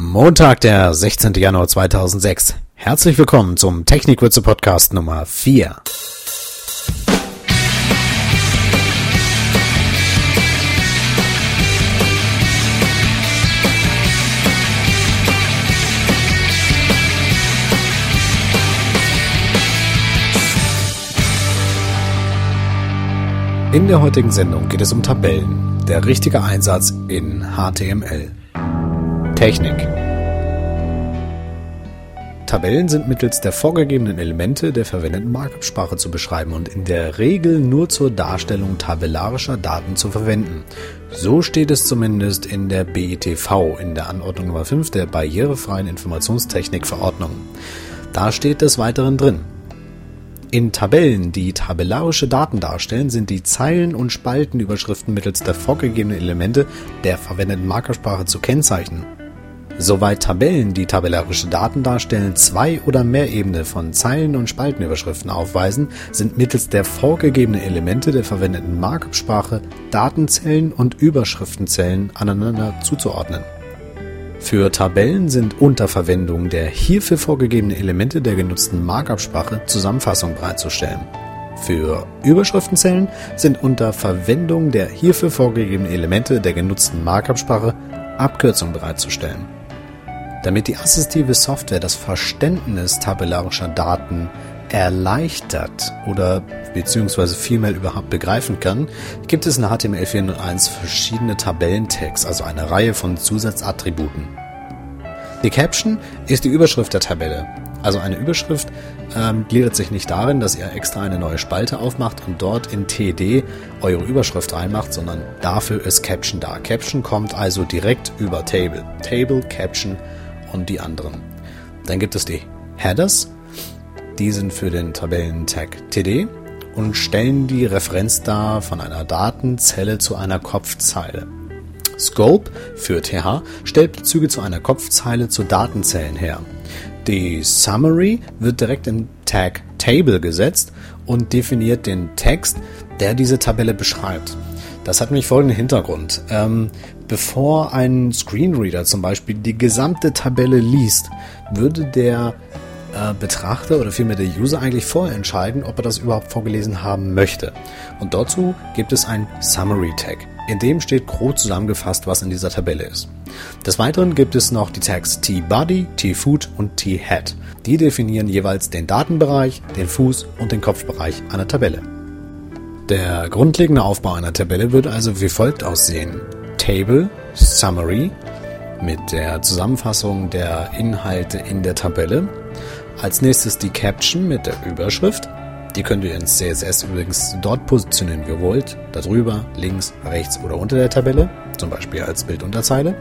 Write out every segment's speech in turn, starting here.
Montag, der 16. Januar 2006. Herzlich willkommen zum Technikwürze Podcast Nummer 4. In der heutigen Sendung geht es um Tabellen, der richtige Einsatz in HTML. Technik. Tabellen sind mittels der vorgegebenen Elemente der verwendeten Markup-Sprache zu beschreiben und in der Regel nur zur Darstellung tabellarischer Daten zu verwenden. So steht es zumindest in der BITV, in der Anordnung Nummer 5 der barrierefreien Informationstechnik-Verordnung. Da steht des Weiteren drin. In Tabellen, die tabellarische Daten darstellen, sind die Zeilen- und Spaltenüberschriften mittels der vorgegebenen Elemente der verwendeten Markersprache zu kennzeichnen. Soweit Tabellen, die tabellarische Daten darstellen, zwei oder mehr Ebene von Zeilen- und Spaltenüberschriften aufweisen, sind mittels der vorgegebenen Elemente der verwendeten Markup-Sprache Datenzellen und Überschriftenzellen aneinander zuzuordnen. Für Tabellen sind unter Verwendung der hierfür vorgegebenen Elemente der genutzten Markup-Sprache Zusammenfassungen bereitzustellen. Für Überschriftenzellen sind unter Verwendung der hierfür vorgegebenen Elemente der genutzten Markup-Sprache Abkürzungen bereitzustellen. Damit die assistive Software das Verständnis tabellarischer Daten erleichtert oder beziehungsweise vielmehr überhaupt begreifen kann, gibt es in HTML 401 verschiedene Tabellentags, also eine Reihe von Zusatzattributen. Die Caption ist die Überschrift der Tabelle. Also eine Überschrift ähm, gliedert sich nicht darin, dass ihr extra eine neue Spalte aufmacht und dort in TD eure Überschrift reinmacht, sondern dafür ist Caption da. Caption kommt also direkt über Table. Table, Caption, und die anderen. Dann gibt es die Headers, die sind für den Tabellentag TD und stellen die Referenz dar von einer Datenzelle zu einer Kopfzeile. Scope für TH stellt Bezüge zu einer Kopfzeile zu Datenzellen her. Die Summary wird direkt in Tag Table gesetzt und definiert den Text, der diese Tabelle beschreibt. Das hat nämlich folgenden Hintergrund. Ähm, bevor ein Screenreader zum Beispiel die gesamte Tabelle liest, würde der äh, Betrachter oder vielmehr der User eigentlich vorher entscheiden, ob er das überhaupt vorgelesen haben möchte. Und dazu gibt es ein Summary Tag. In dem steht grob zusammengefasst, was in dieser Tabelle ist. Des Weiteren gibt es noch die Tags T-Body, T-Foot und T-Head. Die definieren jeweils den Datenbereich, den Fuß und den Kopfbereich einer Tabelle. Der grundlegende Aufbau einer Tabelle wird also wie folgt aussehen. Table, Summary mit der Zusammenfassung der Inhalte in der Tabelle. Als nächstes die Caption mit der Überschrift. Die könnt ihr in CSS übrigens dort positionieren, wie ihr wollt. Darüber, links, rechts oder unter der Tabelle. Zum Beispiel als Bildunterzeile.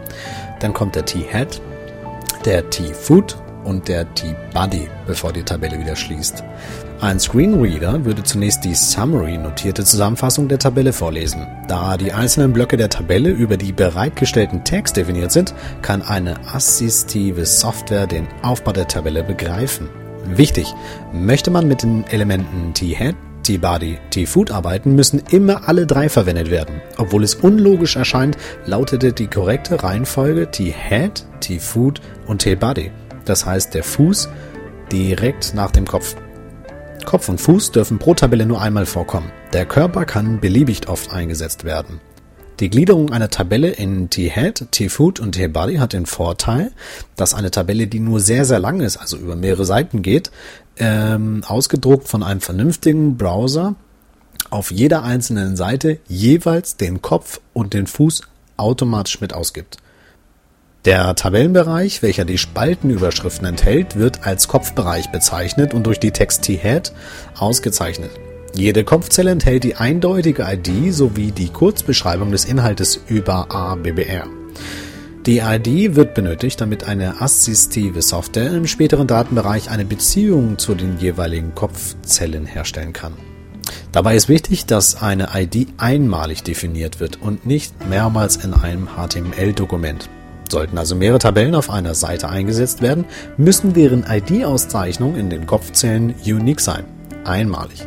Dann kommt der T-Head, der T-Foot und der T-Body, bevor die Tabelle wieder schließt. Ein Screenreader würde zunächst die Summary notierte Zusammenfassung der Tabelle vorlesen. Da die einzelnen Blöcke der Tabelle über die bereitgestellten Tags definiert sind, kann eine assistive Software den Aufbau der Tabelle begreifen. Wichtig, möchte man mit den Elementen T-Head, T-Body, T-Foot arbeiten, müssen immer alle drei verwendet werden. Obwohl es unlogisch erscheint, lautete die korrekte Reihenfolge T-Head, T-Foot und T-Body. Das heißt, der Fuß direkt nach dem Kopf. Kopf und Fuß dürfen pro Tabelle nur einmal vorkommen. Der Körper kann beliebig oft eingesetzt werden. Die Gliederung einer Tabelle in T-Head, T-Foot und T-Body hat den Vorteil, dass eine Tabelle, die nur sehr, sehr lang ist, also über mehrere Seiten geht, ähm, ausgedruckt von einem vernünftigen Browser auf jeder einzelnen Seite jeweils den Kopf und den Fuß automatisch mit ausgibt. Der Tabellenbereich, welcher die Spaltenüberschriften enthält, wird als Kopfbereich bezeichnet und durch die Text-T-Head ausgezeichnet. Jede Kopfzelle enthält die eindeutige ID sowie die Kurzbeschreibung des Inhaltes über ABBR. Die ID wird benötigt, damit eine assistive Software im späteren Datenbereich eine Beziehung zu den jeweiligen Kopfzellen herstellen kann. Dabei ist wichtig, dass eine ID einmalig definiert wird und nicht mehrmals in einem HTML-Dokument. Sollten also mehrere Tabellen auf einer Seite eingesetzt werden, müssen deren ID-Auszeichnung in den Kopfzellen unique sein, einmalig.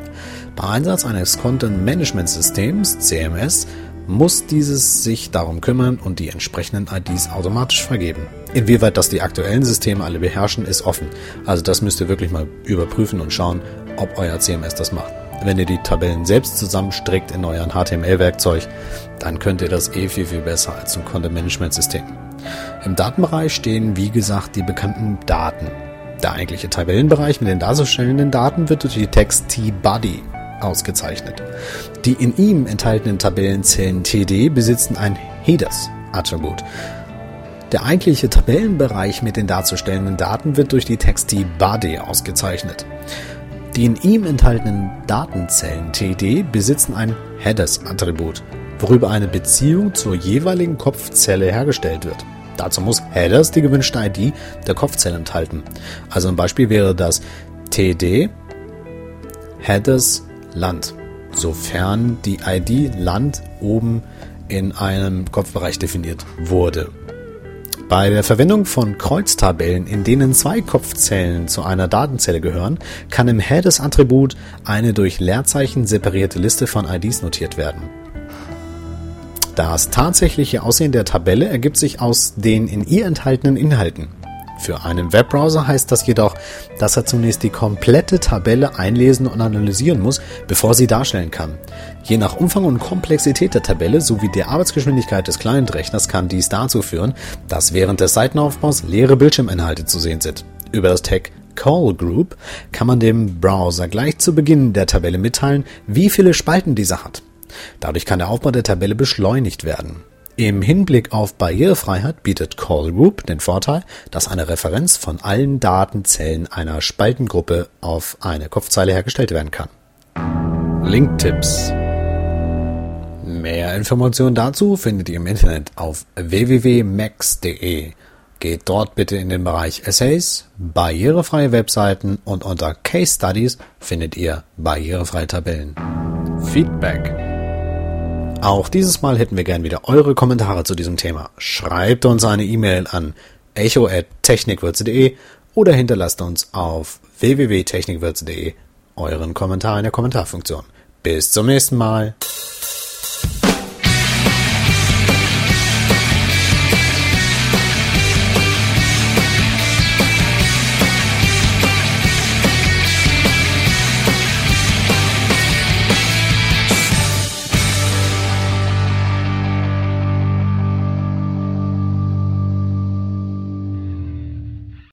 Bei Einsatz eines Content Management Systems CMS muss dieses sich darum kümmern und die entsprechenden IDs automatisch vergeben. Inwieweit das die aktuellen Systeme alle beherrschen, ist offen. Also das müsst ihr wirklich mal überprüfen und schauen, ob euer CMS das macht. Wenn ihr die Tabellen selbst zusammenstrickt in euren HTML-Werkzeug, dann könnt ihr das eh viel, viel besser als ein Content-Management-System. Im Datenbereich stehen, wie gesagt, die bekannten Daten. Der eigentliche Tabellenbereich mit den darstellenden Daten wird durch die Text T-Body ausgezeichnet. Die in ihm enthaltenen Tabellenzellen TD besitzen ein Headers-Attribut. Der eigentliche Tabellenbereich mit den darzustellenden Daten wird durch die Text-T-Body ausgezeichnet. Die in ihm enthaltenen Datenzellen TD besitzen ein Headers-Attribut, worüber eine Beziehung zur jeweiligen Kopfzelle hergestellt wird. Dazu muss Headers die gewünschte ID der Kopfzelle enthalten. Also ein Beispiel wäre das TD Headers Land, sofern die ID Land oben in einem Kopfbereich definiert wurde. Bei der Verwendung von Kreuztabellen, in denen zwei Kopfzellen zu einer Datenzelle gehören, kann im Headers-Attribut eine durch Leerzeichen separierte Liste von IDs notiert werden. Das tatsächliche Aussehen der Tabelle ergibt sich aus den in ihr enthaltenen Inhalten. Für einen Webbrowser heißt das jedoch, dass er zunächst die komplette Tabelle einlesen und analysieren muss, bevor sie darstellen kann. Je nach Umfang und Komplexität der Tabelle sowie der Arbeitsgeschwindigkeit des Client-Rechners kann dies dazu führen, dass während des Seitenaufbaus leere Bildschirminhalte zu sehen sind. Über das Tag Call Group kann man dem Browser gleich zu Beginn der Tabelle mitteilen, wie viele Spalten diese hat. Dadurch kann der Aufbau der Tabelle beschleunigt werden. Im Hinblick auf Barrierefreiheit bietet Callgroup den Vorteil, dass eine Referenz von allen Datenzellen einer Spaltengruppe auf eine Kopfzeile hergestellt werden kann. Linktipps Mehr Informationen dazu findet ihr im Internet auf www.max.de. Geht dort bitte in den Bereich Essays, barrierefreie Webseiten und unter Case Studies findet ihr barrierefreie Tabellen. Feedback auch dieses Mal hätten wir gern wieder eure Kommentare zu diesem Thema. Schreibt uns eine E-Mail an echo.technikwürze.de oder hinterlasst uns auf www.technikwürze.de euren Kommentar in der Kommentarfunktion. Bis zum nächsten Mal.